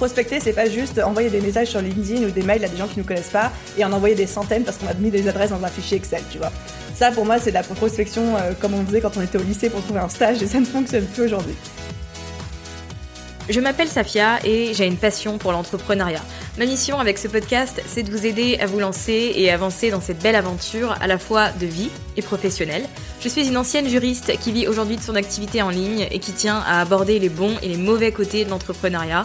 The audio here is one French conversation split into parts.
Prospecter, c'est pas juste envoyer des messages sur LinkedIn ou des mails à des gens qui nous connaissent pas et en envoyer des centaines parce qu'on a mis des adresses dans un fichier Excel, tu vois. Ça, pour moi, c'est de la prospection euh, comme on faisait quand on était au lycée pour trouver un stage et ça ne fonctionne plus aujourd'hui. Je m'appelle Safia et j'ai une passion pour l'entrepreneuriat. Ma mission avec ce podcast, c'est de vous aider à vous lancer et avancer dans cette belle aventure à la fois de vie et professionnelle. Je suis une ancienne juriste qui vit aujourd'hui de son activité en ligne et qui tient à aborder les bons et les mauvais côtés de l'entrepreneuriat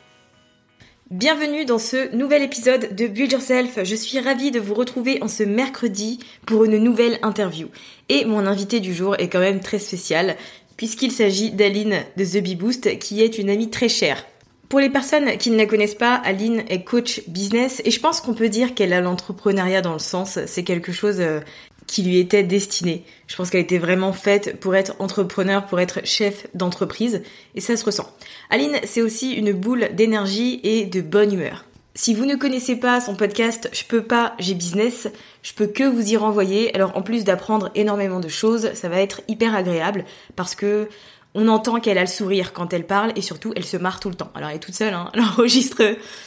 Bienvenue dans ce nouvel épisode de Build Yourself. Je suis ravie de vous retrouver en ce mercredi pour une nouvelle interview. Et mon invité du jour est quand même très spécial puisqu'il s'agit d'Aline de The Bee Boost qui est une amie très chère. Pour les personnes qui ne la connaissent pas, Aline est coach business et je pense qu'on peut dire qu'elle a l'entrepreneuriat dans le sens. C'est quelque chose euh, qui lui était destinée. Je pense qu'elle était vraiment faite pour être entrepreneur, pour être chef d'entreprise, et ça se ressent. Aline, c'est aussi une boule d'énergie et de bonne humeur. Si vous ne connaissez pas son podcast Je peux pas, j'ai business, je peux que vous y renvoyer. Alors en plus d'apprendre énormément de choses, ça va être hyper agréable parce que on entend qu'elle a le sourire quand elle parle et surtout elle se marre tout le temps. Alors elle est toute seule, hein. elle enregistre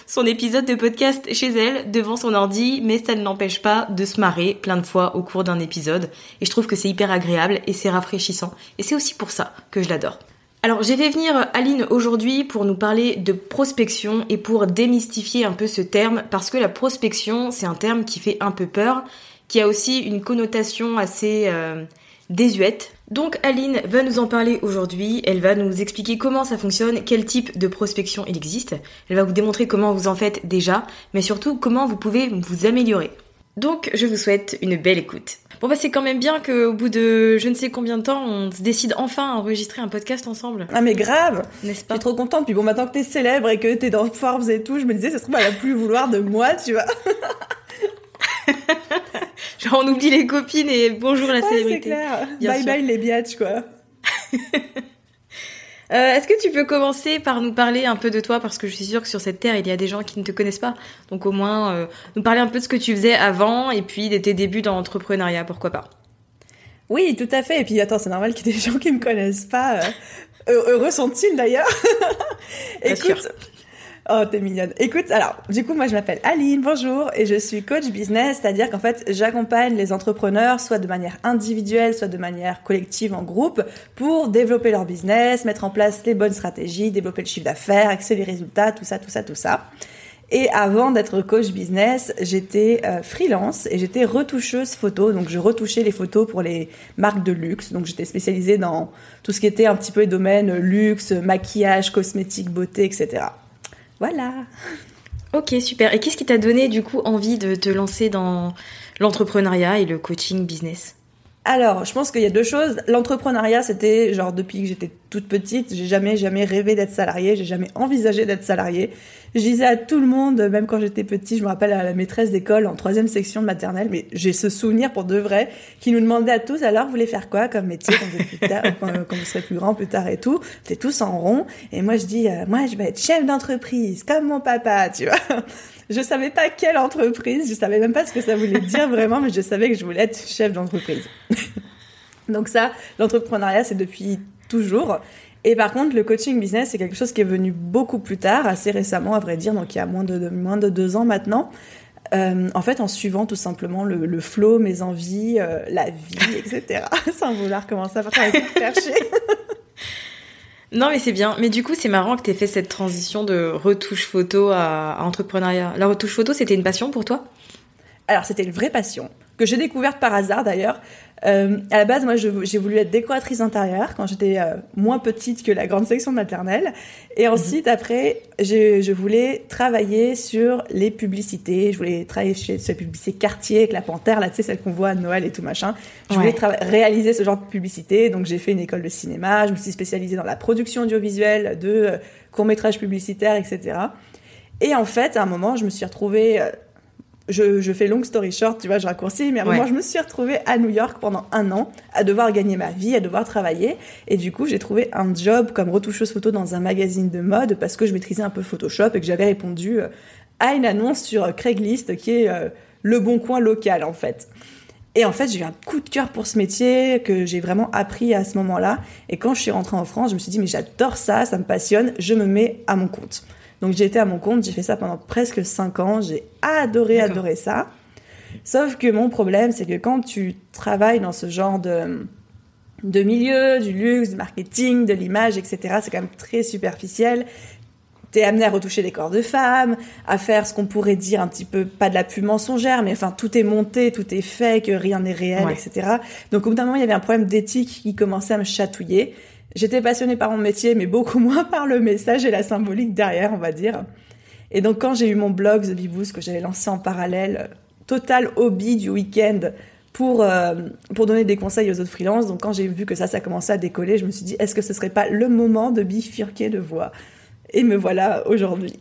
son épisode de podcast chez elle devant son ordi, mais ça ne l'empêche pas de se marrer plein de fois au cours d'un épisode. Et je trouve que c'est hyper agréable et c'est rafraîchissant. Et c'est aussi pour ça que je l'adore. Alors j'ai fait venir Aline aujourd'hui pour nous parler de prospection et pour démystifier un peu ce terme parce que la prospection c'est un terme qui fait un peu peur, qui a aussi une connotation assez euh, désuète. Donc Aline va nous en parler aujourd'hui, elle va nous expliquer comment ça fonctionne, quel type de prospection il existe, elle va vous démontrer comment vous en faites déjà, mais surtout comment vous pouvez vous améliorer. Donc je vous souhaite une belle écoute. Bon bah c'est quand même bien qu'au bout de je ne sais combien de temps, on se décide enfin à enregistrer un podcast ensemble. Ah mais grave N'est-ce pas? Je suis trop contente, puis bon maintenant que t'es célèbre et que t'es dans Forbes et tout, je me disais ça se trouve elle va plus vouloir de moi, tu vois. Genre on oublie les copines et bonjour la Ouais, c'est célébrité. clair. Bien bye sûr. bye les biatchs quoi. Euh, Est-ce que tu peux commencer par nous parler un peu de toi? Parce que je suis sûre que sur cette terre il y a des gens qui ne te connaissent pas. Donc au moins euh, nous parler un peu de ce que tu faisais avant et puis de tes débuts dans l'entrepreneuriat, pourquoi pas? Oui, tout à fait. Et puis attends, c'est normal qu'il y ait des gens qui me connaissent pas. euh, heu- Heureux sont-ils d'ailleurs? Écoute. Oh, t'es mignonne. Écoute, alors, du coup, moi, je m'appelle Aline, bonjour, et je suis coach business, c'est-à-dire qu'en fait, j'accompagne les entrepreneurs, soit de manière individuelle, soit de manière collective en groupe, pour développer leur business, mettre en place les bonnes stratégies, développer le chiffre d'affaires, accélérer les résultats, tout ça, tout ça, tout ça. Et avant d'être coach business, j'étais euh, freelance et j'étais retoucheuse photo. Donc je retouchais les photos pour les marques de luxe. Donc j'étais spécialisée dans tout ce qui était un petit peu les domaines luxe, maquillage, cosmétique, beauté, etc. Voilà. Ok, super. Et qu'est-ce qui t'a donné du coup envie de te lancer dans l'entrepreneuriat et le coaching business? Alors, je pense qu'il y a deux choses. L'entrepreneuriat, c'était genre depuis que j'étais toute petite, j'ai jamais jamais rêvé d'être salarié, j'ai jamais envisagé d'être salarié. Je disais à tout le monde, même quand j'étais petit, je me rappelle à la maîtresse d'école en troisième section de maternelle, mais j'ai ce souvenir pour de vrai, qui nous demandait à tous alors vous voulez faire quoi comme métier quand vous, plus tard, quand, vous serez plus grand plus tard et tout. C'était tous en rond et moi je dis euh, moi je vais être chef d'entreprise comme mon papa, tu vois. Je savais pas quelle entreprise, je savais même pas ce que ça voulait dire vraiment, mais je savais que je voulais être chef d'entreprise. Donc ça, l'entrepreneuriat, c'est depuis toujours. Et par contre, le coaching business, c'est quelque chose qui est venu beaucoup plus tard, assez récemment, à vrai dire, donc il y a moins de, moins de deux ans maintenant. Euh, en fait, en suivant tout simplement le, le flow, mes envies, euh, la vie, etc. Sans vouloir commencer à faire chercher. Non, mais c'est bien. Mais du coup, c'est marrant que tu aies fait cette transition de retouche photo à, entrepreneuriat. La retouche photo, c'était une passion pour toi? Alors, c'était une vraie passion que j'ai découverte par hasard d'ailleurs. Euh, à la base, moi, j'ai voulu être décoratrice intérieure quand j'étais euh, moins petite que la grande section maternelle. Et ensuite, après, je voulais travailler sur les publicités. Je voulais travailler chez ces publicités quartier avec la panthère, là, tu sais, celle qu'on voit à Noël et tout machin. Je voulais réaliser ce genre de publicité. Donc, j'ai fait une école de cinéma. Je me suis spécialisée dans la production audiovisuelle de euh, courts-métrages publicitaires, etc. Et en fait, à un moment, je me suis retrouvée je, fais long story short, tu vois, je raccourcis, mais à un moment, je me suis retrouvée à New York pendant un an, à devoir gagner ma vie, à devoir travailler. Et du coup, j'ai trouvé un job comme retoucheuse photo dans un magazine de mode parce que je maîtrisais un peu Photoshop et que j'avais répondu euh, à une annonce sur Craigslist qui est euh, le bon coin local, en fait. Et en fait, j'ai eu un coup de cœur pour ce métier que j'ai vraiment appris à ce moment-là. Et quand je suis rentrée en France, je me suis dit, mais j'adore ça, ça me passionne, je me mets à mon compte. Donc j'ai été à mon compte, j'ai fait ça pendant presque 5 ans, j'ai adoré, adoré ça. Sauf que mon problème, c'est que quand tu travailles dans ce genre de, de milieu, du luxe, du marketing, de l'image, etc., c'est quand même très superficiel. T'es amené à retoucher des corps de femmes, à faire ce qu'on pourrait dire un petit peu, pas de la pub mensongère, mais enfin, tout est monté, tout est fait, que rien n'est réel, etc. Donc, au bout d'un moment, il y avait un problème d'éthique qui commençait à me chatouiller. J'étais passionnée par mon métier, mais beaucoup moins par le message et la symbolique derrière, on va dire. Et donc, quand j'ai eu mon blog The Beboost que j'avais lancé en parallèle, total hobby du week-end pour, euh, pour donner des conseils aux autres freelances. Donc, quand j'ai vu que ça, ça commençait à décoller, je me suis dit, est-ce que ce serait pas le moment de bifurquer de voix? Et me voilà aujourd'hui.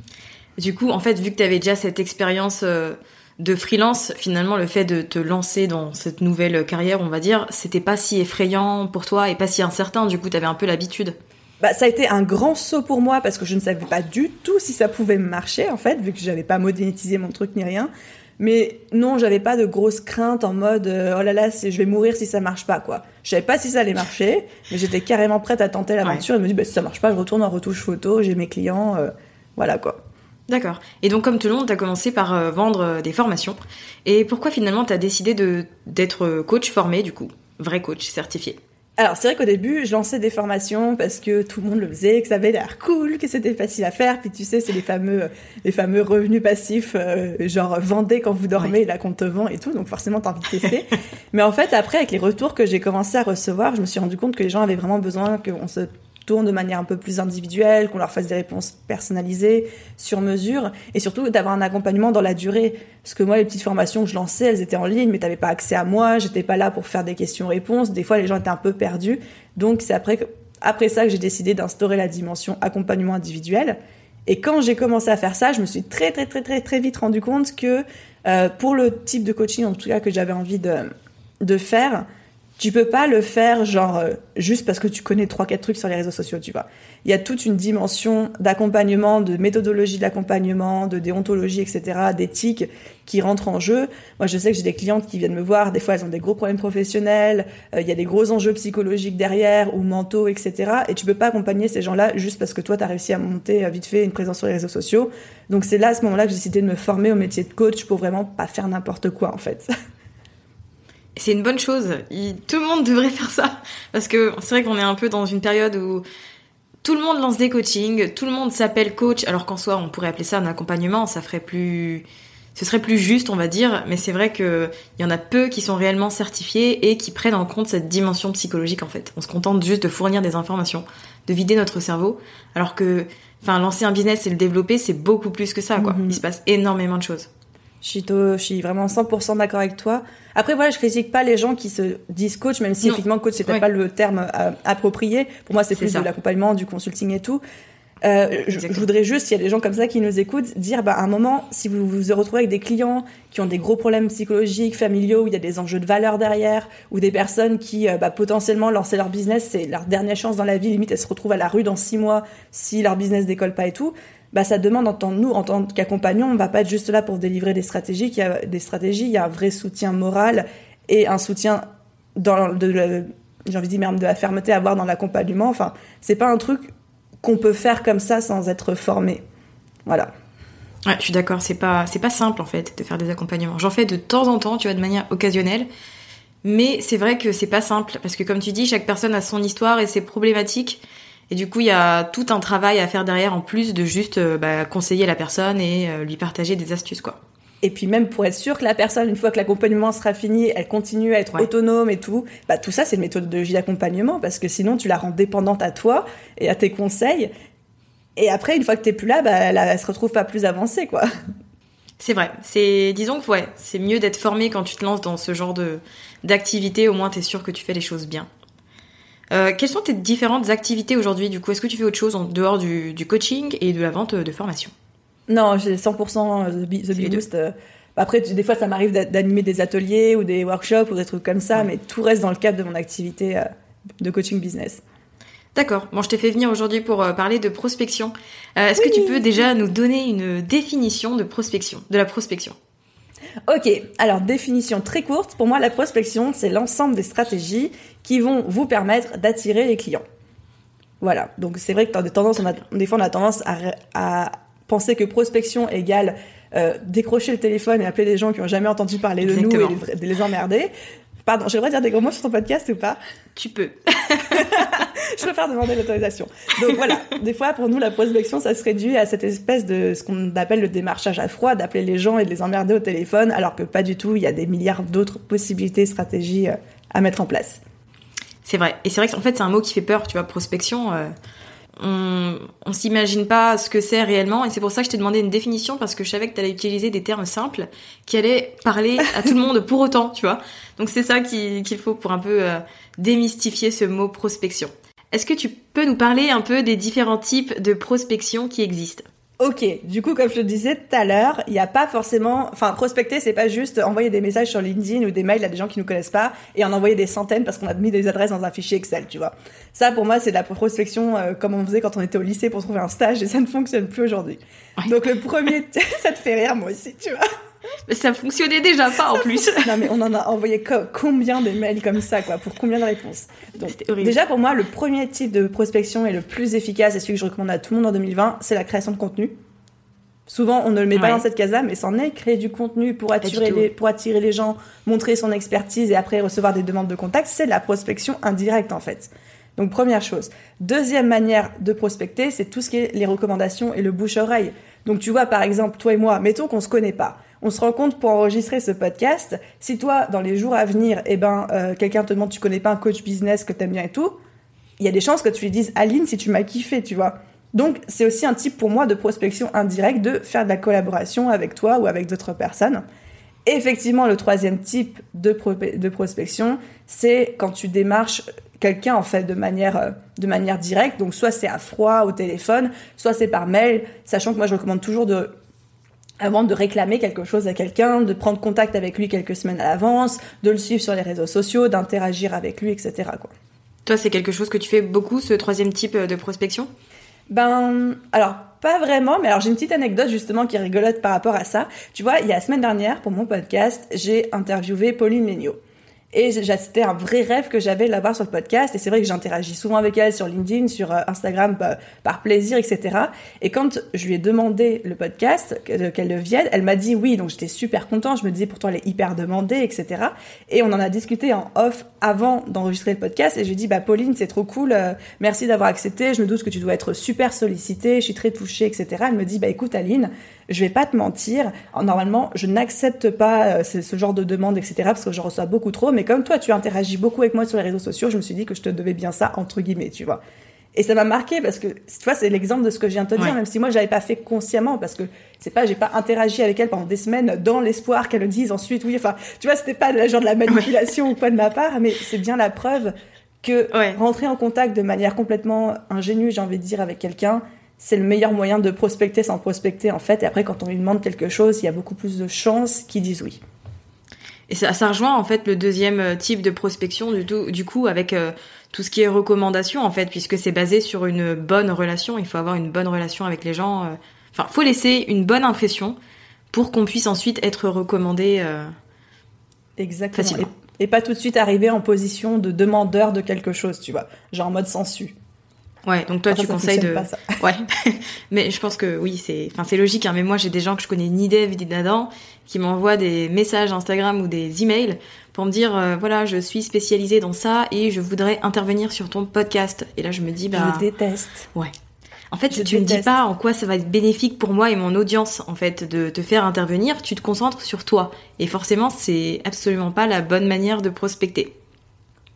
du coup, en fait, vu que tu avais déjà cette expérience euh, de freelance, finalement, le fait de te lancer dans cette nouvelle carrière, on va dire, c'était pas si effrayant pour toi et pas si incertain. Du coup, tu avais un peu l'habitude. Bah, ça a été un grand saut pour moi parce que je ne savais pas du tout si ça pouvait marcher, en fait, vu que j'avais pas monétisé mon truc ni rien. Mais non, j'avais pas de grosses craintes en mode euh, oh là là, je vais mourir si ça marche pas quoi. Je savais pas si ça allait marcher, mais j'étais carrément prête à tenter l'aventure et me dis bah, si ça marche pas, je retourne en retouche photo, j'ai mes clients, euh, voilà quoi. D'accord. Et donc, comme tout le monde, tu as commencé par euh, vendre euh, des formations. Et pourquoi finalement tu as décidé d'être euh, coach formé, du coup? Vrai coach certifié alors c'est vrai qu'au début, je lançais des formations parce que tout le monde le faisait, que ça avait l'air cool, que c'était facile à faire. Puis tu sais, c'est les fameux, les fameux revenus passifs, genre vendez quand vous dormez, la compte te vend et tout. Donc forcément, t'as envie de tester. Mais en fait, après, avec les retours que j'ai commencé à recevoir, je me suis rendu compte que les gens avaient vraiment besoin qu'on se de manière un peu plus individuelle, qu'on leur fasse des réponses personnalisées, sur mesure, et surtout d'avoir un accompagnement dans la durée. Parce que moi, les petites formations que je lançais, elles étaient en ligne, mais tu n'avais pas accès à moi, j'étais pas là pour faire des questions-réponses. Des fois, les gens étaient un peu perdus. Donc, c'est après, après ça que j'ai décidé d'instaurer la dimension accompagnement individuel. Et quand j'ai commencé à faire ça, je me suis très, très, très, très, très vite rendu compte que euh, pour le type de coaching, en tout cas, que j'avais envie de, de faire, tu peux pas le faire genre euh, juste parce que tu connais trois quatre trucs sur les réseaux sociaux, tu vois. Il y a toute une dimension d'accompagnement, de méthodologie d'accompagnement, de déontologie, etc., d'éthique qui rentre en jeu. Moi, je sais que j'ai des clientes qui viennent me voir. Des fois, elles ont des gros problèmes professionnels. Euh, il y a des gros enjeux psychologiques derrière ou mentaux, etc. Et tu peux pas accompagner ces gens-là juste parce que toi, tu as réussi à monter euh, vite fait une présence sur les réseaux sociaux. Donc, c'est là, à ce moment-là, que j'ai décidé de me former au métier de coach pour vraiment pas faire n'importe quoi, en fait. c'est une bonne chose. tout le monde devrait faire ça. Parce que c'est vrai qu'on est un peu dans une période où tout le monde lance des coachings, tout le monde s'appelle coach, alors qu'en soi, on pourrait appeler ça un accompagnement, ça ferait plus, ce serait plus juste, on va dire, mais c'est vrai qu'il y en a peu qui sont réellement certifiés et qui prennent en compte cette dimension psychologique, en fait. On se contente juste de fournir des informations, de vider notre cerveau, alors que, enfin, lancer un business et le développer, c'est beaucoup plus que ça, quoi. Mm-hmm. Il se passe énormément de choses. Je suis, je suis vraiment 100% d'accord avec toi. Après, voilà, je critique pas les gens qui se disent coach, même si effectivement coach c'est peut-être pas le terme euh, approprié. Pour moi, c'est plus de l'accompagnement, du consulting et tout. Euh, je, voudrais juste, s'il y a des gens comme ça qui nous écoutent, dire, bah, à un moment, si vous vous retrouvez avec des clients qui ont des gros problèmes psychologiques, familiaux, où il y a des enjeux de valeur derrière, ou des personnes qui, euh, bah, potentiellement, lancer leur business, c'est leur dernière chance dans la vie, limite, elles se retrouvent à la rue dans six mois si leur business décolle pas et tout, bah, ça demande en tant nous, en tant qu'accompagnants, on va pas être juste là pour délivrer des stratégies, il y a des stratégies, il y a un vrai soutien moral et un soutien dans de, j'ai envie de dire même de la fermeté à avoir dans l'accompagnement. Enfin, c'est pas un truc qu'on peut faire comme ça sans être formé. Voilà. Ouais, je suis d'accord, c'est pas c'est pas simple en fait de faire des accompagnements. J'en fais de temps en temps, tu vois, de manière occasionnelle. Mais c'est vrai que c'est pas simple parce que comme tu dis, chaque personne a son histoire et ses problématiques. Et du coup, il y a tout un travail à faire derrière en plus de juste euh, bah, conseiller la personne et euh, lui partager des astuces, quoi. Et puis même pour être sûr que la personne, une fois que l'accompagnement sera fini, elle continue à être autonome et tout, bah tout ça c'est une méthodologie d'accompagnement parce que sinon tu la rends dépendante à toi et à tes conseils. Et après, une fois que t'es plus là, bah elle, elle, se retrouve pas plus avancée quoi. C'est vrai. C'est disons que ouais, c'est mieux d'être formé quand tu te lances dans ce genre de d'activité. Au moins, t'es sûr que tu fais les choses bien. Euh, quelles sont tes différentes activités aujourd'hui Du coup, est-ce que tu fais autre chose en dehors du, coaching et de la vente de formation? Non, j'ai 100% The, The Boost. Euh. Après, des fois, ça m'arrive d'animer des ateliers ou des workshops ou des trucs comme ça, mais tout reste dans le cadre de mon activité euh, de coaching business. D'accord. Bon, je t'ai fait venir aujourd'hui pour parler de prospection. Est-ce que tu peux déjà nous donner une définition de prospection, de la prospection? Ok, alors définition très courte. Pour moi, la prospection, c'est l'ensemble des stratégies qui vont vous permettre d'attirer les clients. Voilà, donc c'est vrai que dans des, tendances, on a, des fois on a tendance à, penser que prospection égale euh, décrocher le téléphone et appeler des gens qui n'ont jamais entendu parler de nous et les, les emmerder. Pardon, j'aimerais dire des gros mots sur ton podcast ou pas? Tu peux. je préfère demander l'autorisation. Donc voilà, des fois pour nous la prospection ça se réduit à cette espèce de ce qu'on appelle le démarchage à froid, d'appeler les gens et de les emmerder au téléphone, alors que pas du tout, il y a des milliards d'autres possibilités, stratégies euh, à mettre en place. C'est vrai. Et c'est vrai qu'en fait c'est un mot qui fait peur, tu vois, prospection. Euh, on, s'imagine pas ce que c'est réellement et c'est pour ça que je t'ai demandé une définition parce que je savais que tu allais utiliser des termes simples qui allaient parler à tout le monde pour autant, tu vois. Donc c'est ça qu'il faut pour un peu euh, démystifier ce mot prospection. Est-ce que tu peux nous parler un peu des différents types de prospection qui existent? Ok, du coup, comme je te disais tout à l'heure, il n'y a pas forcément, enfin, prospecter, c'est pas juste envoyer des messages sur LinkedIn ou des mails à des gens qui nous connaissent pas et en envoyer des centaines parce qu'on a mis des adresses dans un fichier Excel, tu vois. Ça, pour moi, c'est de la prospection euh, comme on faisait quand on était au lycée pour trouver un stage et ça ne fonctionne plus aujourd'hui. Donc le premier, ça te fait rire, moi aussi, tu vois. Mais ça fonctionnait déjà pas en plus. non mais on en a envoyé combien de mails comme ça quoi pour combien de réponses? Donc déjà pour moi le premier type de prospection et le plus efficace et celui que je recommande à tout le monde en 2020, c'est la création de contenu. Souvent, on ne le met pas dans cette case-là, mais c'en est créer du contenu pour attirer, les, pour attirer les gens, montrer son expertise et après recevoir des demandes de contact. C'est la prospection indirecte, en fait. Donc, première chose. Deuxième manière de prospecter, c'est tout ce qui est les recommandations et le bouche-oreille. Donc, tu vois, par exemple, toi et moi, mettons qu'on se connaît pas on se rend compte pour enregistrer ce podcast, si toi, dans les jours à venir, eh ben, euh, quelqu'un te demande, tu connais pas un coach business que t'aimes bien et tout, il y a des chances que tu lui dises, Aline, si tu m'as kiffé, tu vois. Donc, c'est aussi un type pour moi de prospection indirecte, de faire de la collaboration avec toi ou avec d'autres personnes. effectivement, le troisième type de, de prospection, c'est quand tu démarches quelqu'un en fait de manière euh, de manière directe donc soit c'est à froid au téléphone soit c'est par mail sachant que moi je recommande toujours de avant de réclamer quelque chose à quelqu'un, de prendre contact avec lui quelques semaines à l'avance, de le suivre sur les réseaux sociaux, d'interagir avec lui, etc. Quoi. Toi, c'est quelque chose que tu fais beaucoup, ce troisième type de prospection? Ben, alors pas vraiment, mais alors j'ai une petite anecdote justement qui rigolote par rapport à ça. Tu vois, il y a la semaine dernière, pour mon podcast, j'ai interviewé Pauline Legnaud. Et c'était un vrai rêve que j'avais de la voir sur le podcast. Et c'est vrai que j'interagis souvent avec elle sur LinkedIn, sur euh, Instagram, bah, par plaisir, etc. Et quand je lui ai demandé le podcast, qu'elle le vienne, elle m'a dit oui. Donc j'étais super content. Je me disais pourtant elle est hyper demandée, etc. Et on en a discuté en off avant d'enregistrer le podcast. Et j'ai dit bah Pauline, c'est trop cool. Euh, merci d'avoir accepté. Je me doute que tu dois être super sollicitée. Je suis très touchée, etc. Elle me dit bah écoute Aline, je vais pas te mentir, normalement, je n'accepte pas euh, ce, genre de demande, etc., parce que je reçois beaucoup trop, mais comme toi, tu interagis beaucoup avec moi sur les réseaux sociaux, je me suis dit que je te devais bien ça, entre guillemets, tu vois. Et ça m'a marqué parce que, tu vois, c'est l'exemple de ce que je viens de te dire, même si moi, j'avais pas fait consciemment parce que c'est pas, j'ai pas interagi avec elle pendant des semaines dans l'espoir qu'elle le dise ensuite, oui, enfin, tu vois, c'était pas le genre de la manipulation ou quoi de ma part, mais c'est bien la preuve que rentrer en contact de manière complètement ingénue, j'ai envie de dire, avec quelqu'un, c'est le meilleur moyen de prospecter sans prospecter, en fait. Et après, quand on lui demande quelque chose, il y a beaucoup plus de chances qu'ils disent oui. Et ça, ça, rejoint en fait le deuxième euh, type de prospection du, tout, du coup avec euh, tout ce qui est recommandation en fait, puisque c'est basé sur une bonne relation. Il faut avoir une bonne relation avec les gens. Euh. Enfin, faut laisser une bonne impression pour qu'on puisse ensuite être recommandé. Exactement. Et, pas tout de suite arriver en position de demandeur de quelque chose, tu vois, genre en mode sensu. Ouais, donc toi tu conseilles de. ouais, mais je pense que oui, c'est, enfin c'est logique. Hein, mais moi j'ai des gens que je connais ni dev ni d'Adam qui m'envoient des messages Instagram ou des emails pour me dire euh, voilà je suis spécialisée dans ça et je voudrais intervenir sur ton podcast. Et là je me dis bah. Je déteste. Ouais. En fait, tu ne dis pas en quoi ça va être bénéfique pour moi et mon audience, en fait, de te faire intervenir. Tu te concentres sur toi. Et forcément, c'est absolument pas la bonne manière de prospecter.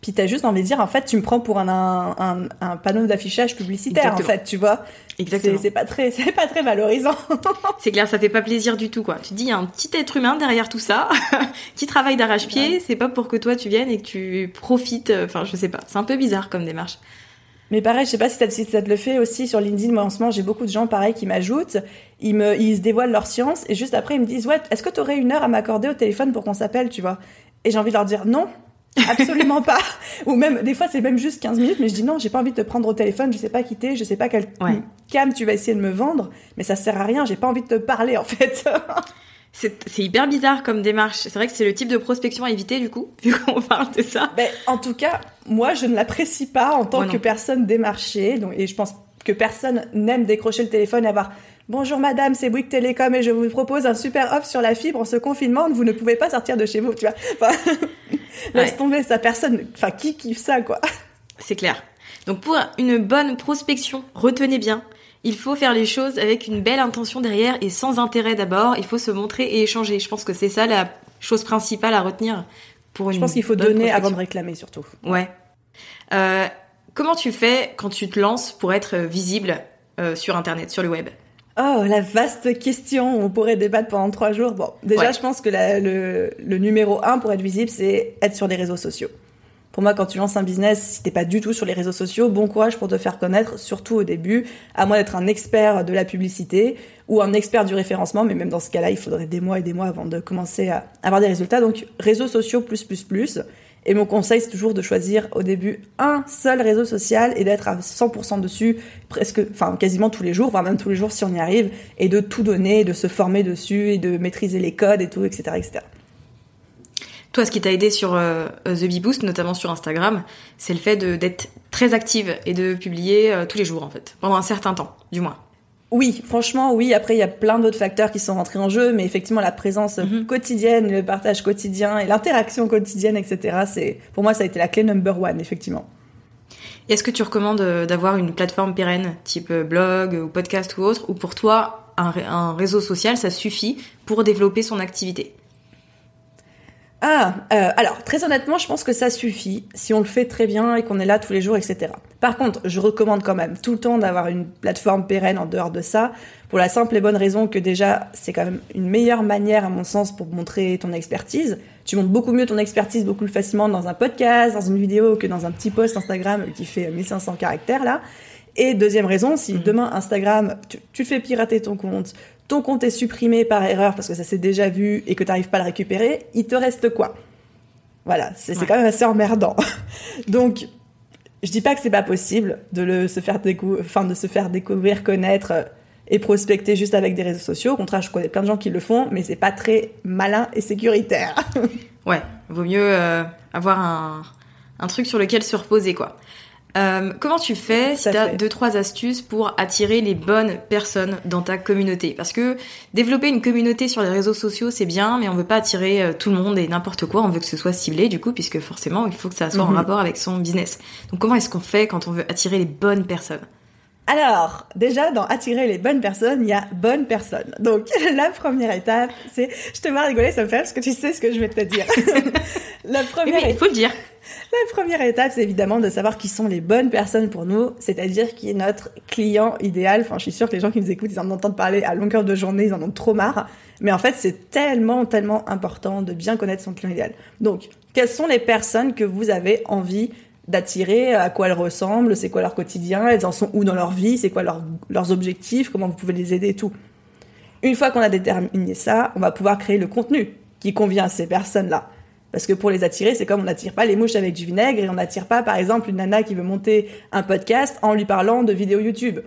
Puis t'as juste envie de dire, en fait, tu me prends pour un, un, un, panneau d'affichage publicitaire, en fait, tu vois. Exactement. C'est pas très, c'est pas très valorisant. c'est clair, ça fait pas plaisir du tout, quoi. Tu dis, il y a un petit être humain derrière tout ça, qui travaille d'arrache-pied. C'est pas pour que toi tu viennes et que tu profites. Euh, enfin, je sais pas. C'est un peu bizarre comme démarche. Mais pareil, je sais pas si, si ça te le fait aussi sur LinkedIn. Moi, en ce moment, j'ai beaucoup de gens, pareil, qui m'ajoutent. Ils me, ils se dévoilent leur science et juste après, ils me disent, ouais, est-ce que tu aurais une heure à m'accorder au téléphone pour qu'on s'appelle, tu vois? Et j'ai envie de leur dire non, Absolument pas. Ou même, des fois, c'est même juste 15 minutes, mais je dis non, j'ai pas envie de te prendre au téléphone, je sais pas quitter, je sais pas quel cam tu vas essayer de me vendre, mais ça sert à rien, j'ai pas envie de te parler, en fait. c'est hyper bizarre comme démarche. C'est vrai que c'est le type de prospection à éviter, du coup, vu qu'on parle de ça. Ben, en tout cas, moi, je ne l'apprécie pas en tant que personne démarchée, donc, et je pense que personne n'aime décrocher le téléphone et avoir Bonjour madame, c'est Bouygues Télécom et je vous propose un super offre sur la fibre en ce confinement. Vous ne pouvez pas sortir de chez vous, tu vois. laisse tomber ça, personne. Enfin, qui kiffe ça, quoi C'est clair. Donc pour une bonne prospection, retenez bien, il faut faire les choses avec une belle intention derrière et sans intérêt d'abord. Il faut se montrer et échanger. Je pense que c'est ça la chose principale à retenir pour une. Je pense qu'il faut donner avant de réclamer surtout. Ouais. Euh, comment tu fais quand tu te lances pour être visible euh, sur Internet, sur le web? Oh, la vaste question. On pourrait débattre pendant trois jours. Bon, déjà, je pense que le, le, numéro un pour être visible, c'est être sur les réseaux sociaux. Pour moi, quand tu lances un business, si t'es pas du tout sur les réseaux sociaux, bon courage pour te faire connaître, surtout au début, à moins d'être un expert de la publicité ou un expert du référencement, mais même dans ce cas-là, il faudrait des mois et des mois avant de commencer à avoir des résultats. Donc, réseaux sociaux plus plus plus. Et mon conseil, c'est toujours de choisir au début un seul réseau social et d'être à 100% dessus, presque, enfin, quasiment tous les jours, voire même tous les jours si on y arrive, et de tout donner, de se former dessus et de maîtriser les codes et tout, etc., etc. Toi, ce qui t'a aidé sur euh, The Bee Boost, notamment sur Instagram, c'est le fait d'être très active et de publier euh, tous les jours, en fait, pendant un certain temps, du moins. Oui, franchement, oui. Après, il y a plein d'autres facteurs qui sont rentrés en jeu, mais effectivement, la présence mhm. quotidienne, le partage quotidien et l'interaction quotidienne, etc. C'est, pour moi, ça a été la clé number one, effectivement. Est-ce que tu recommandes euh, d'avoir une plateforme pérenne, type euh, blog ou podcast ou autre, ou pour toi, un réseau social, ça suffit pour développer son activité? Ah, euh, alors très honnêtement, je pense que ça suffit si on le fait très bien et qu'on est là tous les jours, etc. Par contre, je recommande quand même tout le temps d'avoir une plateforme pérenne en dehors de ça, pour la simple et bonne raison que déjà, c'est quand même une meilleure manière, à mon sens, pour montrer ton expertise. Tu montres beaucoup mieux ton expertise beaucoup plus facilement dans un podcast, dans une vidéo, que dans un petit post Instagram qui fait 1500 caractères là. Et deuxième raison, si mmh. demain Instagram, tu, tu fais pirater ton compte, ton compte est supprimé par erreur parce que ça s'est déjà vu et que tu n'arrives pas à le récupérer, il te reste quoi? Voilà, c'est quand même assez emmerdant. Donc, je dis pas que c'est pas possible de le se faire enfin de se faire découvrir, connaître et prospecter juste avec des réseaux sociaux. Au contraire, je connais plein de gens qui le font, mais c'est pas très malin et sécuritaire. ouais, vaut mieux euh, avoir un, un truc sur lequel se reposer quoi. Euh, comment tu fais si tu as deux trois astuces pour attirer les bonnes personnes dans ta communauté? Parce que développer une communauté sur les réseaux sociaux c'est bien, mais on veut pas attirer euh, tout le monde et n'importe quoi. On veut que ce soit ciblé du coup, puisque forcément il faut que ça soit en mhm. rapport avec son business. Donc comment est-ce qu'on fait quand on veut attirer les bonnes personnes? Alors, déjà, dans attirer les bonnes personnes, il y a bonnes personnes. Donc, la première étape, c'est, je te vois rigoler, ça me fait parce que tu sais ce que je vais te dire. la première, il faut le dire. La première étape, c'est évidemment de savoir qui sont les bonnes personnes pour nous, c'est-à-dire qui est notre client idéal. Enfin, je suis sûre que les gens qui nous écoutent, ils en entendent parler à longueur de journée, ils en ont trop marre. Mais en fait, c'est tellement, tellement important de bien connaître son client idéal. Donc, quelles sont les personnes que vous avez envie d'attirer, à quoi elles ressemblent, c'est quoi leur quotidien, elles en sont où dans leur vie, c'est quoi leurs objectifs, comment vous pouvez les aider et tout. Une fois qu'on a déterminé ça, on va pouvoir créer le contenu qui convient à ces personnes-là. Parce que pour les attirer, c'est comme on n'attire pas les mouches avec du vinaigre et on n'attire pas, par exemple, une nana qui veut monter un podcast en lui parlant de vidéos YouTube.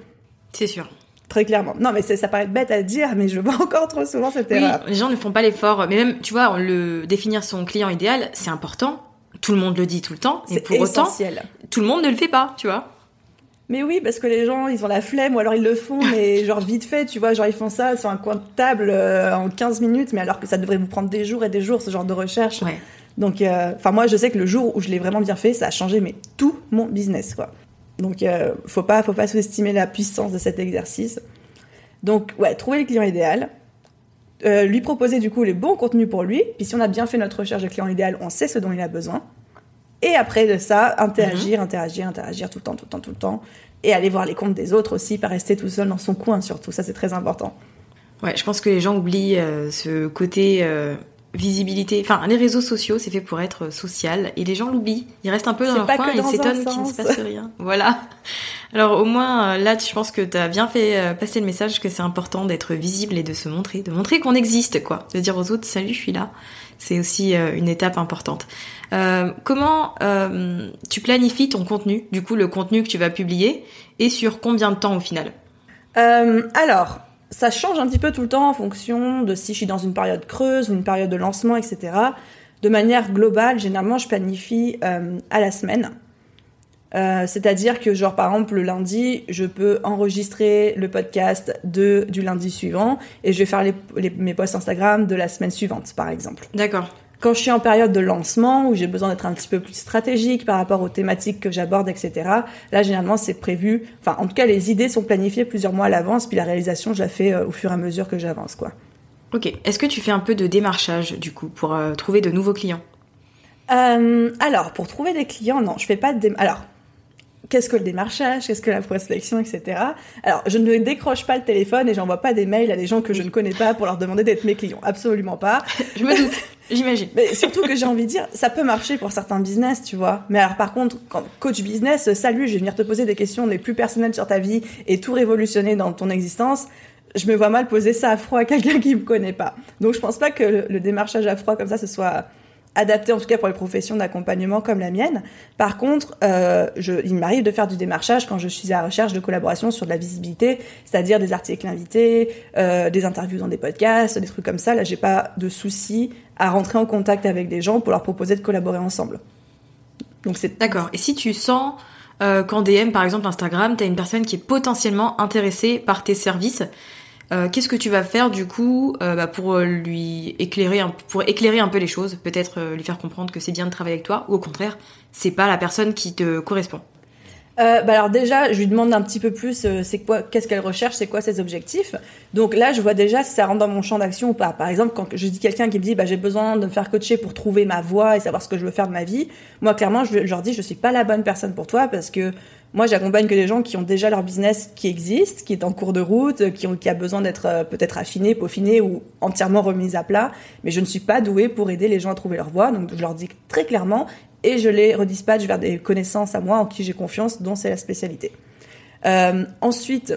C'est sûr. Très clairement. Non, mais ça paraît bête à dire, mais je vois encore trop souvent cette oui, erreur. Les gens ne font pas l'effort. Mais même, tu vois, le définir son client idéal, c'est important. Tout le monde le dit tout le temps. Et pour essentiel. autant, tout le monde ne le fait pas, tu vois. Mais oui, parce que les gens, ils ont la flemme, ou alors ils le font, mais genre vite fait, tu vois, genre ils font ça sur un coin de table euh, en 15 minutes, mais alors que ça devrait vous prendre des jours et des jours, ce genre de recherche. Ouais. Donc, euh, enfin, moi, je sais que le jour où je l'ai vraiment bien fait, ça a changé, mais tout mon business, quoi. Donc, euh, faut pas, faut pas sous-estimer la puissance de cet exercice. Donc, ouais, trouver le client idéal, euh, lui proposer du coup les bons contenus pour lui. Puis si on a bien fait notre recherche de client idéal, on sait ce dont il a besoin. Et après de ça, interagir, interagir, interagir tout le temps, tout le temps, tout le temps. Et aller voir les comptes des autres aussi, pas rester tout seul dans son coin surtout. Ça, c'est très important. Ouais, je pense que les gens oublient euh, ce côté euh, visibilité. Enfin, les réseaux sociaux, c'est fait pour être social. Et les gens l'oublient. Ils restent un peu dans leur pas coin et s'étonnent qu'il ne se passe rien. Voilà. Alors au moins, euh, là, je pense que tu as bien fait euh, passer le message que c'est important d'être visible et de se montrer. De montrer qu'on existe, quoi. De dire aux autres, salut, je suis là. C'est aussi euh, une étape importante. Comment tu planifies ton contenu, du coup le contenu que tu vas publier, et sur combien de temps au final? Euh, alors, ça change un petit peu tout le temps en fonction de si je suis dans une période creuse ou une période de lancement, etc. De manière globale, généralement, je planifie à la semaine. Euh, C'est-à-dire que, genre, par exemple, le lundi, je peux enregistrer le podcast de, du lundi suivant et je vais faire les, les- mes posts Instagram de la semaine suivante, par exemple. D'accord. Quand je suis en période de lancement, où j'ai besoin d'être un petit peu plus stratégique par rapport aux thématiques que j'aborde, etc., là, généralement, c'est prévu. Enfin, en tout cas, les idées sont planifiées plusieurs mois à l'avance, puis la réalisation, je la fais euh, au fur et à mesure que j'avance, quoi. Ok. Est-ce que tu fais un peu de démarchage, du coup, pour euh, trouver de nouveaux clients? Alors, pour trouver des clients, non, je fais pas de Alors, qu'est-ce que le démarchage Qu'est-ce que la prospection, etc. Alors, je ne décroche pas le téléphone et j'envoie pas des mails à des gens que je ne connais pas pour leur demander d'être mes clients. Absolument pas. Je me doute, j'imagine. Mais surtout que j'ai envie de dire, ça peut marcher pour certains business, tu vois. Mais alors par contre, quand coach business, salut, je vais venir te poser des questions les plus personnelles sur ta vie et tout révolutionner dans ton existence. Je me vois mal poser ça à froid à quelqu'un qui me connaît pas. Donc je pense pas que le, le démarchage à froid comme ça, ce soit adapté en tout cas pour les professions d'accompagnement comme la mienne. Par contre, euh, il m'arrive de faire du démarchage quand je suis à la recherche de collaboration sur de la visibilité, c'est-à-dire des articles invités, euh, des interviews dans des podcasts, des trucs comme ça. Là, j'ai pas de souci à rentrer en contact avec des gens pour leur proposer de collaborer ensemble. Donc c'est D'accord. Et si tu sens euh, qu'en DM, par exemple Instagram, t'as une personne qui est potentiellement intéressée par tes services, euh, qu'est-ce que tu vas faire du coup euh, bah, pour euh, lui éclairer, un, pour éclairer un peu les choses, peut-être lui faire comprendre que c'est bien de travailler avec toi, ou au contraire, c'est pas la personne qui te correspond? Bah alors déjà, je lui demande un petit peu plus, qu'est-ce qu'elle recherche, c'est quoi ses objectifs? Donc là, je vois déjà si ça rentre dans mon champ d'action ou pas. Par exemple, quand je dis quelqu'un qui me dit, bah j'ai besoin de me faire coacher pour trouver ma voie et savoir ce que je veux faire de ma vie, moi clairement, je, je leur dis, je suis pas la bonne personne pour toi parce que moi, j'accompagne que des gens qui ont déjà leur business qui existe, qui est en cours de route, qui, a besoin d'être euh, peut-être affiné, peaufiné ou entièrement remise à plat. Mais je ne suis pas douée pour aider les gens à trouver leur voie. Donc je leur dis très clairement et je les redispatche vers des connaissances à moi en qui j'ai confiance, dont c'est la spécialité. Euh, ensuite,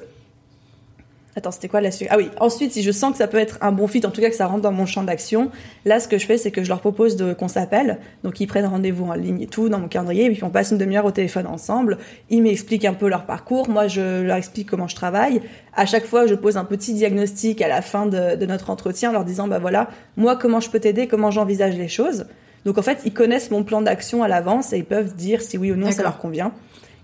attends, c'était quoi la suite? Ah oui, ensuite, si je sens que ça peut être un bon fit, en tout cas que ça rentre dans mon champ d'action, là, ce que je fais, c'est que je leur propose de qu'on s'appelle. Donc, ils prennent rendez-vous en ligne et tout dans mon calendrier, et puis on passe une demi-heure au téléphone ensemble. Ils m'expliquent un peu leur parcours, moi, je leur explique comment je travaille. À chaque fois, je pose un petit diagnostic à la fin de, de notre entretien, en leur disant, bah voilà, moi, comment je peux t'aider, comment j'envisage les choses? Donc en fait, ils connaissent mon plan d'action à l'avance et ils peuvent dire si oui ou non ça leur convient.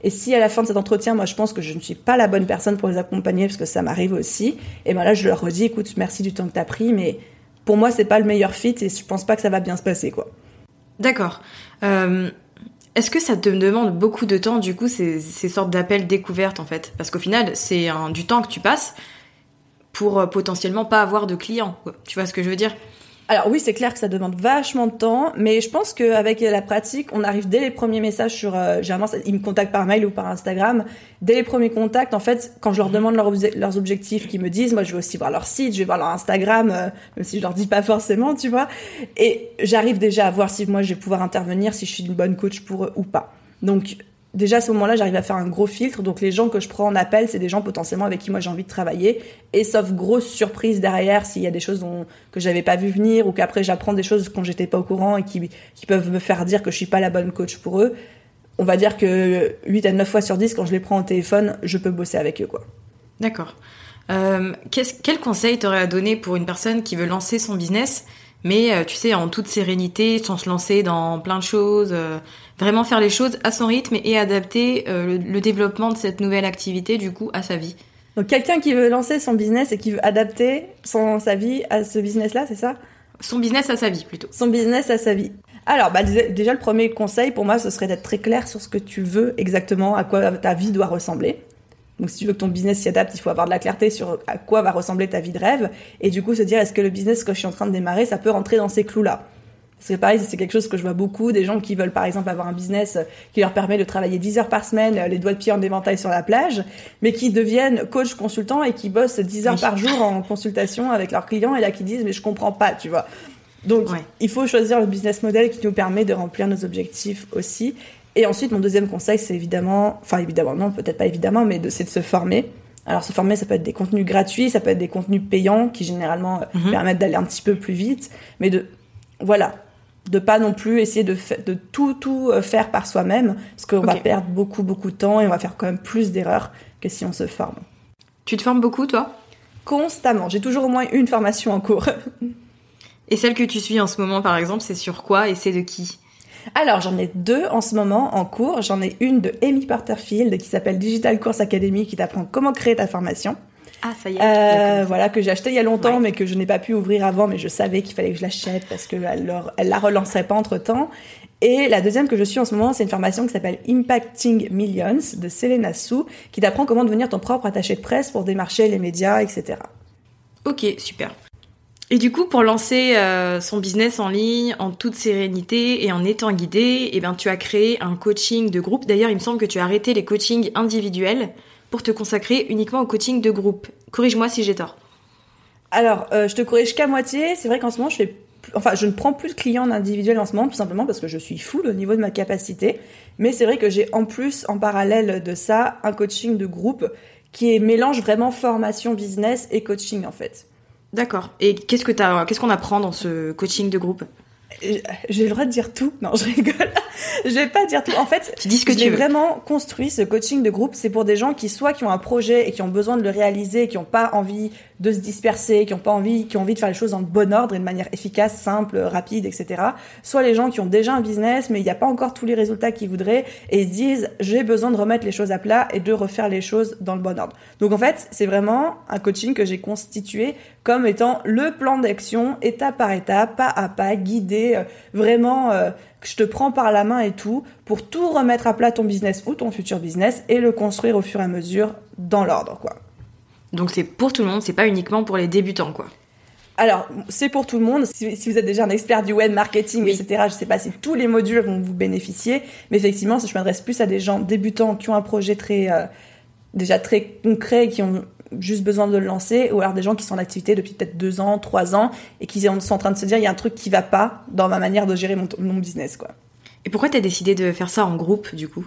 Et si à la fin de cet entretien, moi je pense que je ne suis pas la bonne personne pour les accompagner parce que ça m'arrive aussi, et ben là je leur redis écoute, merci du temps que t'as pris, mais pour moi c'est pas le meilleur fit et je pense pas que ça va bien se passer quoi. D'accord. Euh, Est-ce que ça te demande beaucoup de temps, du coup, ces, ces sortes d'appels découvertes, en fait? Parce qu'au final, c'est du temps que tu passes pour euh, potentiellement pas avoir de clients. Tu vois ce que je veux dire? Alors oui, c'est clair que ça demande vachement de temps, mais je pense qu'avec la pratique, on arrive dès les premiers messages sur, euh, généralement, ils me contactent par mail ou par Instagram. Dès les premiers contacts, en fait, quand je leur demande leurs objectifs, qu'ils me disent, moi, je vais aussi voir leur site, je vais voir leur Instagram, euh, même si je leur dis pas forcément, tu vois. Et j'arrive déjà à voir si moi, je vais pouvoir intervenir, si je suis une bonne coach pour eux ou pas. Donc, déjà à ce moment-là, j'arrive à faire un gros filtre. Donc les gens que je prends en appel, c'est des gens potentiellement avec qui moi j'ai envie de travailler. Et sauf grosse surprise derrière, s'il y a des choses dont, que j'avais pas vu venir ou qu'après j'apprends des choses quand j'étais pas au courant et qui, peuvent me faire dire que je suis pas la bonne coach pour eux, on va dire que 8 à 9 fois sur 10, quand je les prends au téléphone, je peux bosser avec eux, quoi. D'accord. Euh, quel conseil t'aurais à donner pour une personne qui veut lancer son business, mais euh, tu sais, en toute sérénité, sans se lancer dans plein de choses euh, vraiment faire les choses à son rythme et adapter euh, le, développement de cette nouvelle activité du coup à sa vie. Donc quelqu'un qui veut lancer son business et qui veut adapter son, sa vie à ce business-là, c'est ça? Son business à sa vie plutôt. Son business à sa vie. Alors, bah, déjà, le premier conseil pour moi, ce serait d'être très clair sur ce que tu veux exactement, à quoi ta vie doit ressembler. Donc, si tu veux que ton business s'y adapte, il faut avoir de la clarté sur à quoi va ressembler ta vie de rêve. Et du coup, se dire, est-ce que le business que je suis en train de démarrer, ça peut rentrer dans ces clous-là? C'est pareil, c'est quelque chose que je vois beaucoup, des gens qui veulent par exemple avoir un business qui leur permet de travailler 10 heures par semaine, les doigts de pied en éventail sur la plage, mais qui deviennent coach consultant et qui bossent 10 heures par jour en consultation avec leurs clients et là qui disent mais je comprends pas, tu vois. Donc il faut choisir le business model qui nous permet de remplir nos objectifs aussi. Et ensuite mon deuxième conseil c'est évidemment, enfin évidemment non, peut-être pas évidemment, mais c'est de se former. Alors se former, ça peut être des contenus gratuits, ça peut être des contenus payants qui généralement mhm. permettent d'aller un petit peu plus vite, mais de voilà, de pas non plus essayer de, de tout tout euh, faire par soi-même parce qu'on va perdre beaucoup beaucoup de temps et on va faire quand même plus d'erreurs que si on se forme. Tu te formes beaucoup toi? Constamment, j'ai toujours au moins une formation en cours. et celle que tu suis en ce moment par exemple, c'est sur quoi et c'est de qui? Alors, j'en ai deux en ce moment en cours. J'en ai une de Amy Porterfield qui s'appelle Digital Course Academy qui t'apprend comment créer ta formation. Ah, ça y est. Euh, voilà, que j'ai acheté il y a longtemps, mais que je n'ai pas pu ouvrir avant, mais je savais qu'il fallait que je l'achète parce qu'elle elle la relancerait pas entre temps. Et la deuxième que je suis en ce moment, c'est une formation qui s'appelle Impacting Millions de Selena Sue, qui t'apprend comment devenir ton propre attaché de presse pour démarcher les médias, etc. Ok, super. Et du coup, pour lancer euh, son business en ligne en toute sérénité et en étant guidé, eh ben, tu as créé un coaching de groupe. D'ailleurs, il me semble que tu as arrêté les coachings individuels pour te consacrer uniquement au coaching de groupe. Corrige-moi si j'ai tort. Alors, euh, je te corrige qu'à moitié. C'est vrai qu'en ce moment, je fais, enfin, je ne prends plus de clients individuels en ce moment, tout simplement parce que je suis full au niveau de ma capacité. Mais c'est vrai que j'ai en plus, en parallèle de ça, un coaching de groupe qui est mélange vraiment formation business et coaching en fait. D'accord. Et qu'est-ce que qu'est-ce qu'on apprend dans ce coaching de groupe? J'ai le droit de dire tout. Non, je rigole. je vais pas dire tout. En fait, tu dis ce que j'ai vraiment construit ce coaching de groupe. C'est pour des gens qui soit qui ont un projet et qui ont besoin de le réaliser, qui n'ont pas envie de se disperser, qui ont pas envie, qui ont envie de faire les choses dans le bon ordre et de manière efficace, simple, rapide, etc. Soit les gens qui ont déjà un business mais il n'y a pas encore tous les résultats qu'ils voudraient et se disent j'ai besoin de remettre les choses à plat et de refaire les choses dans le bon ordre. Donc en fait, c'est vraiment un coaching que j'ai constitué comme étant le plan d'action étape par étape, pas à pas, guidé, euh, vraiment euh, je te prends par la main et tout pour tout remettre à plat ton business ou ton futur business et le construire au fur et à mesure dans l'ordre quoi. Donc c'est pour tout le monde, c'est pas uniquement pour les débutants, quoi. Alors, c'est pour tout le monde. Si, vous êtes déjà un expert du web marketing, etc., je sais pas si tous les modules vont vous bénéficier, mais effectivement, si je m'adresse plus à des gens débutants qui ont un projet très, euh, déjà très concret, qui ont juste besoin de le lancer, ou alors des gens qui sont en activité depuis peut-être deux ans, trois ans, et qui sont en train de se dire, il y a un truc qui va pas dans ma manière de gérer mon, mon business, quoi. Et pourquoi tu as décidé de faire ça en groupe, du coup?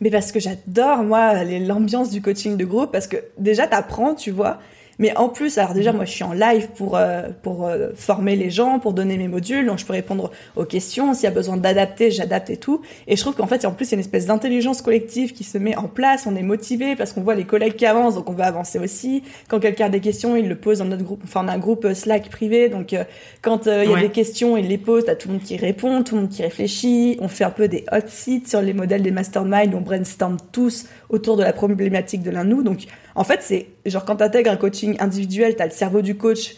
Mais parce que j'adore, moi, l'ambiance du coaching de groupe, parce que déjà, t'apprends, tu vois, mais en plus, alors déjà, moi, je suis en live pour euh, pour euh, former les gens, pour donner mes modules, donc je peux répondre aux questions. S'il y a besoin d'adapter, j'adapte et tout. Et je trouve qu'en fait, en plus, il y a une espèce d'intelligence collective qui se met en place. On est motivé parce qu'on voit les collègues qui avancent, donc on veut avancer aussi. Quand quelqu'un a des questions, il le pose dans notre groupe. Enfin, on a un groupe euh, Slack privé, donc quand il y a des questions, il les pose. T'as tout le monde qui répond, tout le monde qui réfléchit. On fait un peu des hot seats sur les modèles des masterminds. On brainstorm tous autour de la problématique de l'un de nous. Donc en fait, c'est genre quand tu intègres un coaching individuel, tu as le cerveau du coach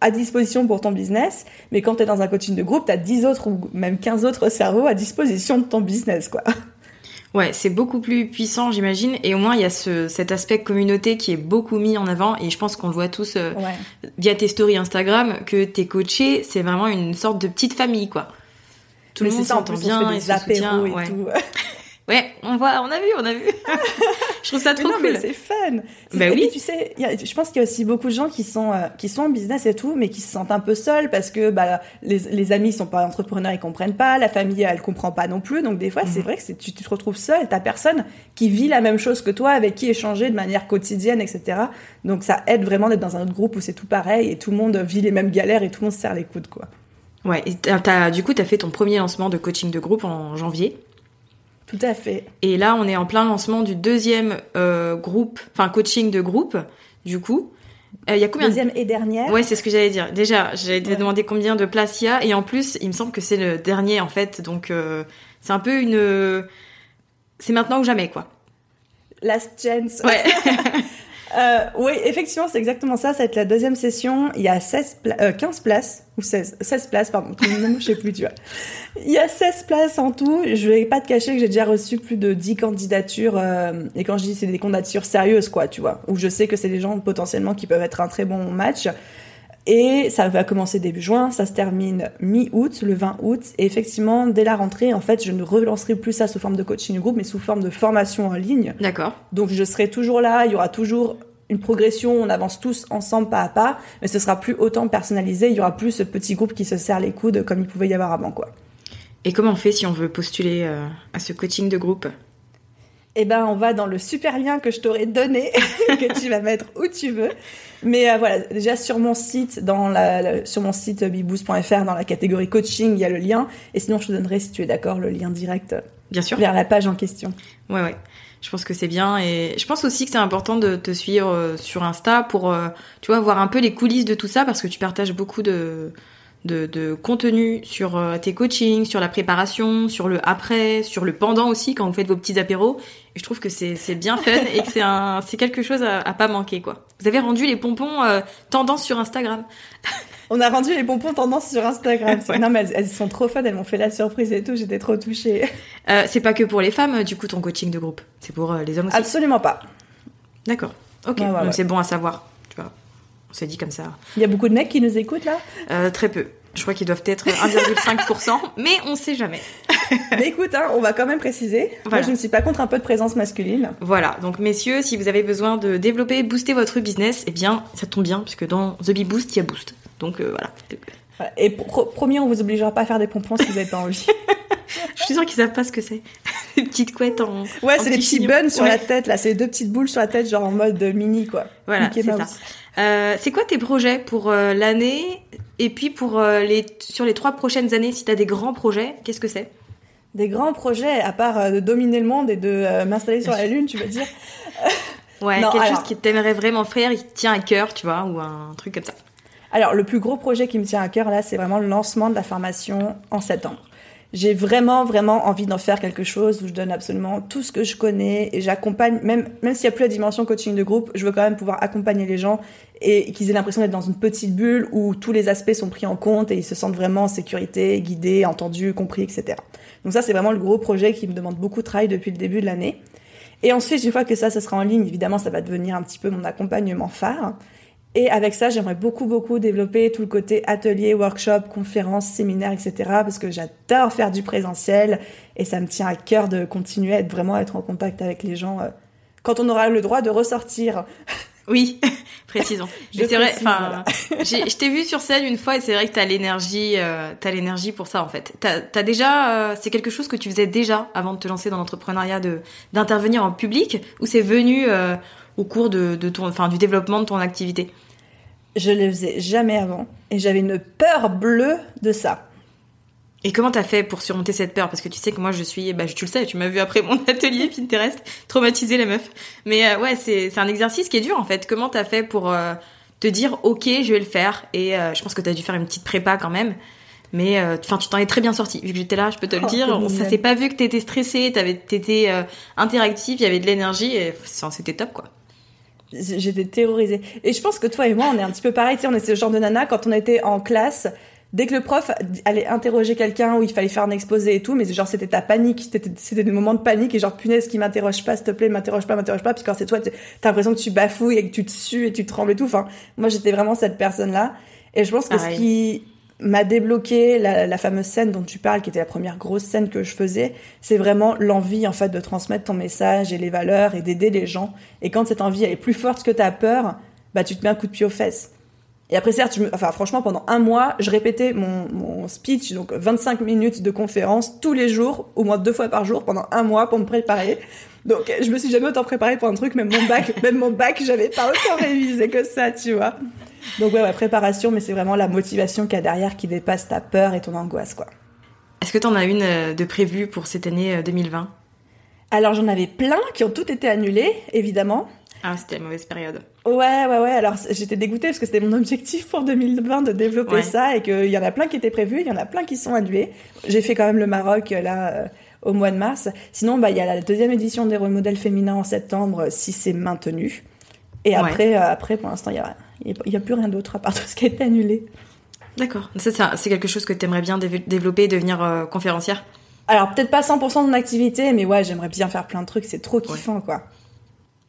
à disposition pour ton business, mais quand tu es dans un coaching de groupe, tu as 10 autres ou même 15 autres cerveaux à disposition de ton business, quoi. Ouais, c'est beaucoup plus puissant, j'imagine. Et au moins, il y a ce, cet aspect communauté qui est beaucoup mis en avant. Et je pense qu'on le voit tous euh, Ouais. via tes stories Instagram, que tes coachés, c'est vraiment une sorte de petite famille, quoi. Tout Mais le monde s'entend bien fait et des se soutient. apéros et ouais. tout. ouais, on voit, on a vu, on a vu. je trouve ça Mais trop non, cool. mais c'est fun. Bah oui. tu sais, il y a- je pense qu'il y a aussi beaucoup de gens qui sont euh, qui sont en business et tout, mais qui se sentent un peu seuls parce que bah, les, les amis sont pas entrepreneurs, ils comprennent pas, la famille elle comprend pas non plus. Donc des fois, Mhm. c'est vrai que tu, tu te retrouves seul, t'as personne qui vit la même chose que toi, avec qui échanger de manière quotidienne, etc. Donc ça aide vraiment d'être dans un autre groupe où c'est tout pareil et tout le monde vit les mêmes galères et tout le monde se serre les coudes, quoi. Ouais, et t'as- du coup, t'as fait ton premier lancement de coaching de groupe en janvier. Tout à fait. Et là, on est en plein lancement du deuxième euh, groupe, enfin coaching de groupe, du coup. Euh, Il y a combien de- Deuxième et dernière. Ouais, c'est ce que j'allais dire. Déjà, te Ouais. demander combien de places il y a. Et en plus, il me semble que c'est le dernier, en fait. Donc, euh, c'est un peu une... C'est maintenant ou jamais, quoi. Last chance. Ouais. Euh, oui, effectivement, c'est exactement ça. Ça va être la deuxième session. Il y a 16 pla- euh, 15 places, ou 16, 16 places, pardon. Je sais plus, tu vois. Il y a 16 places en tout. Je vais pas te cacher que j'ai déjà reçu plus de 10 candidatures. euh, et quand je dis c'est des candidatures sérieuses, quoi, tu vois. Où je sais que c'est des gens potentiellement qui peuvent être un très bon match. Et ça va commencer début juin, ça se termine mi-août, le 20 août. Et effectivement, dès la rentrée, en fait, je ne relancerai plus ça sous forme de coaching groupe, mais sous forme de formation en ligne. D'accord. Donc je serai toujours là, il y aura toujours une progression, on avance tous ensemble pas à pas, mais ce sera plus autant personnalisé, il y aura plus ce petit groupe qui se serre les coudes comme il pouvait y avoir avant quoi. Et comment on fait si on veut postuler euh, à ce coaching de groupe? Eh ben on va dans le super lien que je t'aurais donné, que tu vas mettre où tu veux. Mais euh, voilà, déjà sur mon site, dans la, la- sur mon site biboost.fr, dans la catégorie coaching, il y a le lien. Et sinon, je te donnerai, si tu es d'accord, le lien direct Bien sûr. vers la page en question. Ouais, ouais. Je pense que c'est bien et je pense aussi que c'est important de te suivre euh, sur Insta pour, euh, tu vois, voir un peu les coulisses de tout ça parce que tu partages beaucoup de, de, de contenu sur euh, tes coachings, sur la préparation, sur le après, sur le pendant aussi quand vous faites vos petits apéros. Et je trouve que c'est bien fun et que c'est c'est quelque chose à, à pas manquer quoi. Vous avez rendu les pompons euh, tendance sur Instagram. On a rendu les pompons tendance sur Instagram. Ouais. Non mais elles, elles sont trop fun, elles m'ont fait la surprise et tout, j'étais trop touchée. Euh, c'est pas que pour les femmes du coup ton coaching de groupe, c'est pour euh, les hommes aussi. Absolument pas. D'accord. Ok. Ouais, ouais, Donc c'est bon à savoir. Tu vois. On s'est dit comme ça. Il y a beaucoup de mecs qui nous écoutent là? Euh, très peu. Je crois qu'ils doivent être 1,5%, mais on sait jamais. Mais écoute, hein, on va quand même préciser. Voilà. Moi, je ne suis pas contre un peu de présence masculine. Voilà, donc messieurs, si vous avez besoin de développer, booster votre business, eh bien, ça tombe bien, puisque dans The Bee Boost, il y a Boost. Donc euh, voilà. Et pro- promis, on vous obligera pas à faire des pompons si vous n'avez pas envie. Je suis sûre qu'ils savent pas ce que c'est. Des petites couettes en. Ouais, c'est les petit petits chignon. buns sur Ouais. la tête là, c'est les deux petites boules sur la tête, genre en mode mini quoi. Voilà, c'est ça. Euh, c'est quoi tes projets pour euh, l'année Et puis pour euh, les sur les trois prochaines années, si tu as des grands projets, qu'est-ce que c'est? Des grands projets, à part de dominer le monde et de m'installer sur la lune, tu veux dire? Ouais, Non, quelque alors- chose qui t'aimerait vraiment faire, il te tient à cœur, tu vois, ou un truc comme ça. Alors, le plus gros projet qui me tient à cœur là, c'est vraiment le lancement de la formation en septembre. J'ai vraiment, vraiment envie d'en faire quelque chose où je donne absolument tout ce que je connais et j'accompagne, même, même s'il n'y a plus la dimension coaching de groupe, je veux quand même pouvoir accompagner les gens et qu'ils aient l'impression d'être dans une petite bulle où tous les aspects sont pris en compte et ils se sentent vraiment en sécurité, guidés, entendus, compris, etc. Donc ça, c'est vraiment le gros projet qui me demande beaucoup de travail depuis le début de l'année. Et ensuite, une fois que ça, ce sera en ligne, évidemment, ça va devenir un petit peu mon accompagnement phare. Et avec ça, j'aimerais beaucoup, beaucoup développer tout le côté atelier, workshop, conférences, séminaires, etc. Parce que j'adore faire du présentiel et ça me tient à cœur de continuer à être vraiment être en contact avec les gens euh, quand on aura le droit de ressortir. Oui, précisons. Je Mais c'est vrai, précise, enfin, j'ai- je t'ai vu sur scène une fois et c'est vrai que t'as l'énergie, euh, t'as l'énergie pour ça en fait. T'as as déjà, euh, c'est quelque chose que tu faisais déjà avant de te lancer dans l'entrepreneuriat, de d'intervenir en public, ou c'est venu au cours de, de ton, enfin, du développement de ton activité? Je le faisais jamais avant et j'avais une peur bleue de ça. Et comment t'as fait pour surmonter cette peur? Parce que tu sais que moi je suis, bah tu le sais, tu m'as vu après mon atelier Pinterest, traumatisée la meuf. Mais euh, ouais, c'est c'est un exercice qui est dur en fait. Comment t'as fait pour euh, te dire ok, je vais le faire? Et euh, je pense que t'as dû faire une petite prépa quand même. Mais enfin, tu t'en es très bien sorti. Vu que j'étais là, je peux te le Oh, dire. On- Ça s'est pas vu que t'étais stressée, t'avais, t'étais interactive, il y avait de l'énergie et c'était top quoi. J'étais terrorisée. Et je pense que toi et moi, on est un petit peu pareil. Tu sais, on est ce genre de nana quand on était en classe. dès que le prof allait interroger quelqu'un où il fallait faire un exposé et tout, mais genre c'était ta panique, c'était des moments de panique et genre punaise qui m'interroge pas, s'il te plaît, m'interroge pas, m'interroge pas, puis quand c'est toi, t'as l'impression que tu bafouilles et que tu te sues et tu trembles et tout. Enfin, moi j'étais vraiment cette personne-là. Et je pense que ce qui m'a débloqué la, fameuse scène dont tu parles, qui était la première grosse scène que je faisais, c'est vraiment l'envie en fait de transmettre ton message et les valeurs et d'aider les gens. Et quand cette envie elle est plus forte que ta peur, bah tu te mets un coup de pied aux fesses. Et après, certes, je me... enfin, franchement, pendant un mois, je répétais mon, mon speech, donc 25 minutes de conférence tous les jours, au moins deux fois par jour, pendant un mois pour me préparer. Donc, je me suis jamais autant préparée pour un truc, même mon bac, même mon bac, j'avais pas autant révisé que ça, tu vois. Donc, ouais, ouais préparation, mais c'est vraiment la motivation qu'il y a derrière qui dépasse ta peur et ton angoisse, quoi. Est-ce que tu en as une euh, de prévue pour cette année 2020 euh, Alors, j'en avais plein qui ont toutes été annulées, évidemment. Ah, c'était la mauvaise période. Ouais, ouais, ouais. Alors, j'étais dégoûtée parce que c'était mon objectif pour 2020 de développer ça et qu'il y en a plein qui étaient prévus, il y en a plein qui sont annulés. J'ai fait quand même le Maroc, là, euh, au mois de mars. Sinon, bah, il y a la deuxième édition des remodèles féminins en septembre, si c'est maintenu. Et après, euh, après, pour l'instant, il n'y a, y a plus rien d'autre à part tout ce qui a été annulé. D'accord. C'est quelque chose que tu aimerais bien développer, devenir euh, conférencière? Alors, peut-être pas 100% de mon activité, mais ouais, j'aimerais bien faire plein de trucs. C'est trop kiffant, quoi.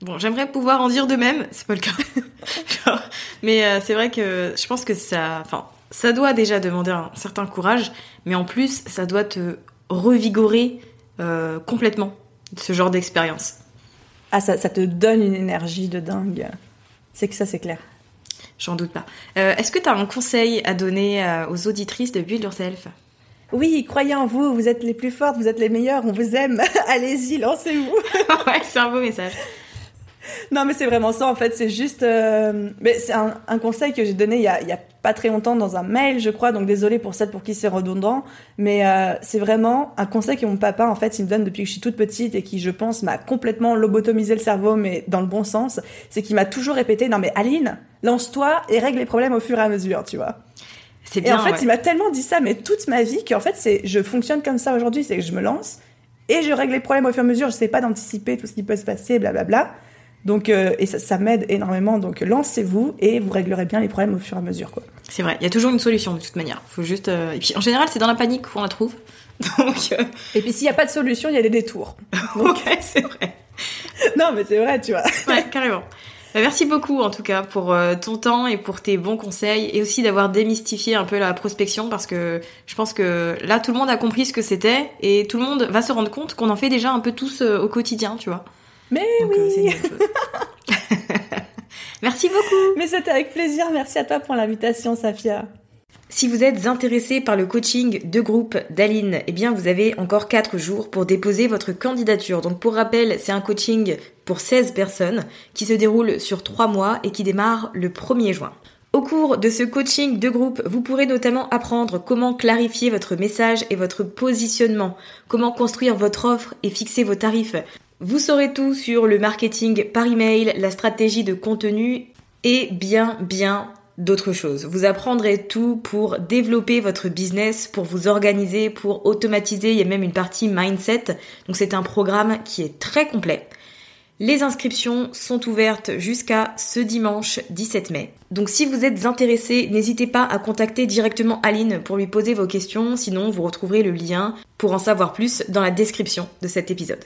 Bon, j'aimerais pouvoir en dire de même, c'est pas le cas. mais euh, c'est vrai que je pense que ça, enfin, ça doit déjà demander un certain courage, mais en plus, ça doit te revigorer euh, complètement ce genre d'expérience. Ah, ça, ça, te donne une énergie de dingue. C'est que ça, c'est clair. J'en doute pas. Euh, Est-ce que tu as un conseil à donner euh, aux auditrices de Build Yourself? Oui, croyez en vous, vous êtes les plus fortes, vous êtes les meilleures, on vous aime. Allez-y, lancez-vous. ouais, c'est un beau message. Non, mais c'est vraiment ça, en fait. C'est juste. Euh, mais c'est un, un, conseil que j'ai donné il y, a, il y, a, pas très longtemps dans un mail, je crois. Donc, désolé pour ça, pour qui c'est redondant. Mais euh, c'est vraiment un conseil que mon papa, en fait, il me donne depuis que je suis toute petite et qui, je pense, m'a complètement lobotomisé le cerveau, mais dans le bon sens. C'est qu'il m'a toujours répété Non, mais Aline, lance-toi et règle les problèmes au fur et à mesure, tu vois. C'est bien. Et en fait, il m'a tellement dit ça, mais toute ma vie, qu'en fait, c'est, je fonctionne comme ça aujourd'hui. C'est que je me lance et je règle les problèmes au fur et à mesure. Je sais pas d'anticiper tout ce qui peut se passer, blablabla. Bla, bla. Donc, euh, et ça, ça m'aide énormément. Donc, lancez-vous et vous réglerez bien les problèmes au fur et à mesure. Quoi. C'est vrai, il y a toujours une solution de toute manière. Faut juste. Euh... Et puis, en général, c'est dans la panique qu'on la trouve. Donc. Euh... Et puis, s'il n'y a pas de solution, il y a des détours. Donc... ouais, c'est vrai. non, mais c'est vrai, tu vois. ouais, carrément. Bah, merci beaucoup en tout cas pour euh, ton temps et pour tes bons conseils et aussi d'avoir démystifié un peu la prospection parce que je pense que là tout le monde a compris ce que c'était et tout le monde va se rendre compte qu'on en fait déjà un peu tous euh, au quotidien, tu vois. Mais oui. Merci beaucoup. Mais c'était avec plaisir. Merci à toi pour l'invitation, Safia. Si vous êtes intéressé par le coaching de groupe d'Aline, eh bien vous avez encore 4 jours pour déposer votre candidature. Donc pour rappel, c'est un coaching pour 16 personnes qui se déroule sur 3 mois et qui démarre le 1er juin. Au cours de ce coaching de groupe, vous pourrez notamment apprendre comment clarifier votre message et votre positionnement, comment construire votre offre et fixer vos tarifs, vous saurez tout sur le marketing par email, la stratégie de contenu et bien bien d'autres choses. Vous apprendrez tout pour développer votre business, pour vous organiser, pour automatiser. Il y a même une partie mindset. Donc c'est un programme qui est très complet. Les inscriptions sont ouvertes jusqu'à ce dimanche 17 mai. Donc si vous êtes intéressé, n'hésitez pas à contacter directement Aline pour lui poser vos questions, sinon vous retrouverez le lien pour en savoir plus dans la description de cet épisode.